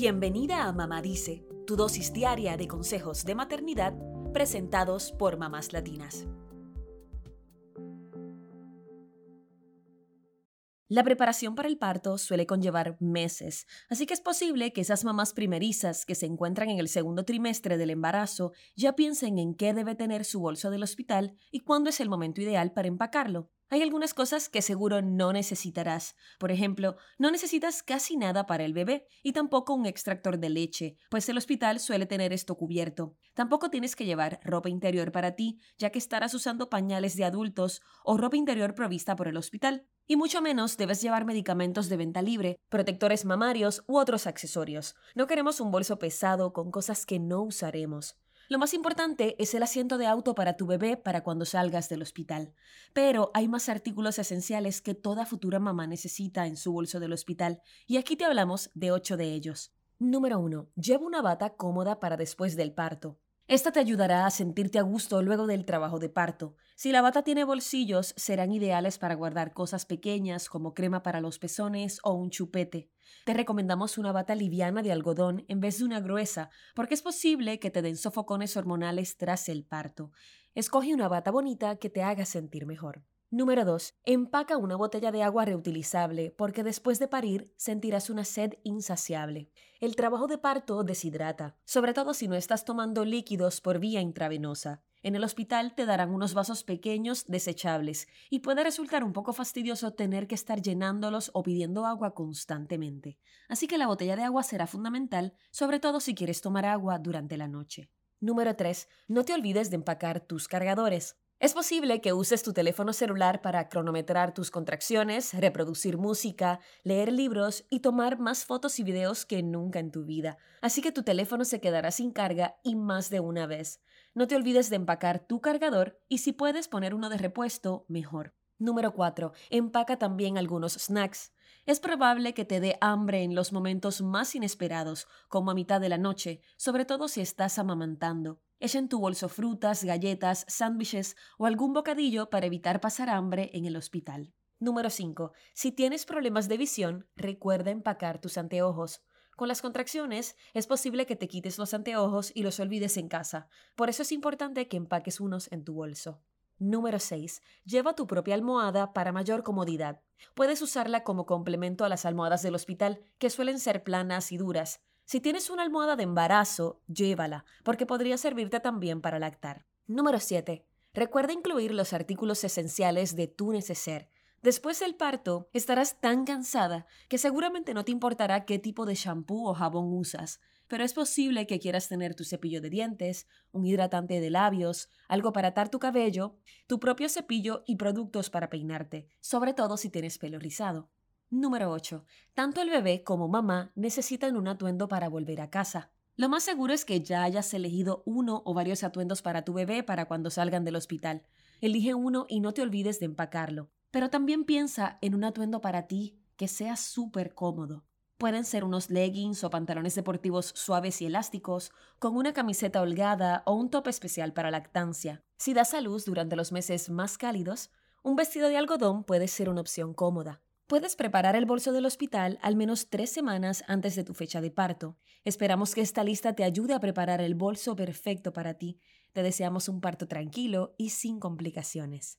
Bienvenida a Mamá Dice, tu dosis diaria de consejos de maternidad presentados por mamás latinas. La preparación para el parto suele conllevar meses, así que es posible que esas mamás primerizas que se encuentran en el segundo trimestre del embarazo ya piensen en qué debe tener su bolso del hospital y cuándo es el momento ideal para empacarlo. Hay algunas cosas que seguro no necesitarás. Por ejemplo, no necesitas casi nada para el bebé y tampoco un extractor de leche, pues el hospital suele tener esto cubierto. Tampoco tienes que llevar ropa interior para ti, ya que estarás usando pañales de adultos o ropa interior provista por el hospital. Y mucho menos debes llevar medicamentos de venta libre, protectores mamarios u otros accesorios. No queremos un bolso pesado con cosas que no usaremos. Lo más importante es el asiento de auto para tu bebé para cuando salgas del hospital. Pero hay más artículos esenciales que toda futura mamá necesita en su bolso del hospital, y aquí te hablamos de ocho de ellos. Número 1. Lleva una bata cómoda para después del parto. Esta te ayudará a sentirte a gusto luego del trabajo de parto. Si la bata tiene bolsillos, serán ideales para guardar cosas pequeñas como crema para los pezones o un chupete. Te recomendamos una bata liviana de algodón en vez de una gruesa, porque es posible que te den sofocones hormonales tras el parto. Escoge una bata bonita que te haga sentir mejor. Número 2. Empaca una botella de agua reutilizable porque después de parir sentirás una sed insaciable. El trabajo de parto deshidrata, sobre todo si no estás tomando líquidos por vía intravenosa. En el hospital te darán unos vasos pequeños desechables y puede resultar un poco fastidioso tener que estar llenándolos o pidiendo agua constantemente. Así que la botella de agua será fundamental, sobre todo si quieres tomar agua durante la noche. Número 3. No te olvides de empacar tus cargadores. Es posible que uses tu teléfono celular para cronometrar tus contracciones, reproducir música, leer libros y tomar más fotos y videos que nunca en tu vida. Así que tu teléfono se quedará sin carga y más de una vez. No te olvides de empacar tu cargador y si puedes poner uno de repuesto, mejor. Número 4. Empaca también algunos snacks. Es probable que te dé hambre en los momentos más inesperados, como a mitad de la noche, sobre todo si estás amamantando. Echa en tu bolso frutas, galletas, sándwiches o algún bocadillo para evitar pasar hambre en el hospital. Número 5. Si tienes problemas de visión, recuerda empacar tus anteojos. Con las contracciones es posible que te quites los anteojos y los olvides en casa. Por eso es importante que empaques unos en tu bolso. Número 6. Lleva tu propia almohada para mayor comodidad. Puedes usarla como complemento a las almohadas del hospital, que suelen ser planas y duras. Si tienes una almohada de embarazo, llévala, porque podría servirte también para lactar. Número 7. Recuerda incluir los artículos esenciales de tu neceser. Después del parto, estarás tan cansada que seguramente no te importará qué tipo de shampoo o jabón usas, pero es posible que quieras tener tu cepillo de dientes, un hidratante de labios, algo para atar tu cabello, tu propio cepillo y productos para peinarte, sobre todo si tienes pelo rizado. Número 8. Tanto el bebé como mamá necesitan un atuendo para volver a casa. Lo más seguro es que ya hayas elegido uno o varios atuendos para tu bebé para cuando salgan del hospital. Elige uno y no te olvides de empacarlo. Pero también piensa en un atuendo para ti que sea súper cómodo. Pueden ser unos leggings o pantalones deportivos suaves y elásticos, con una camiseta holgada o un top especial para lactancia. Si das a luz durante los meses más cálidos, un vestido de algodón puede ser una opción cómoda. Puedes preparar el bolso del hospital al menos tres semanas antes de tu fecha de parto. Esperamos que esta lista te ayude a preparar el bolso perfecto para ti. Te deseamos un parto tranquilo y sin complicaciones.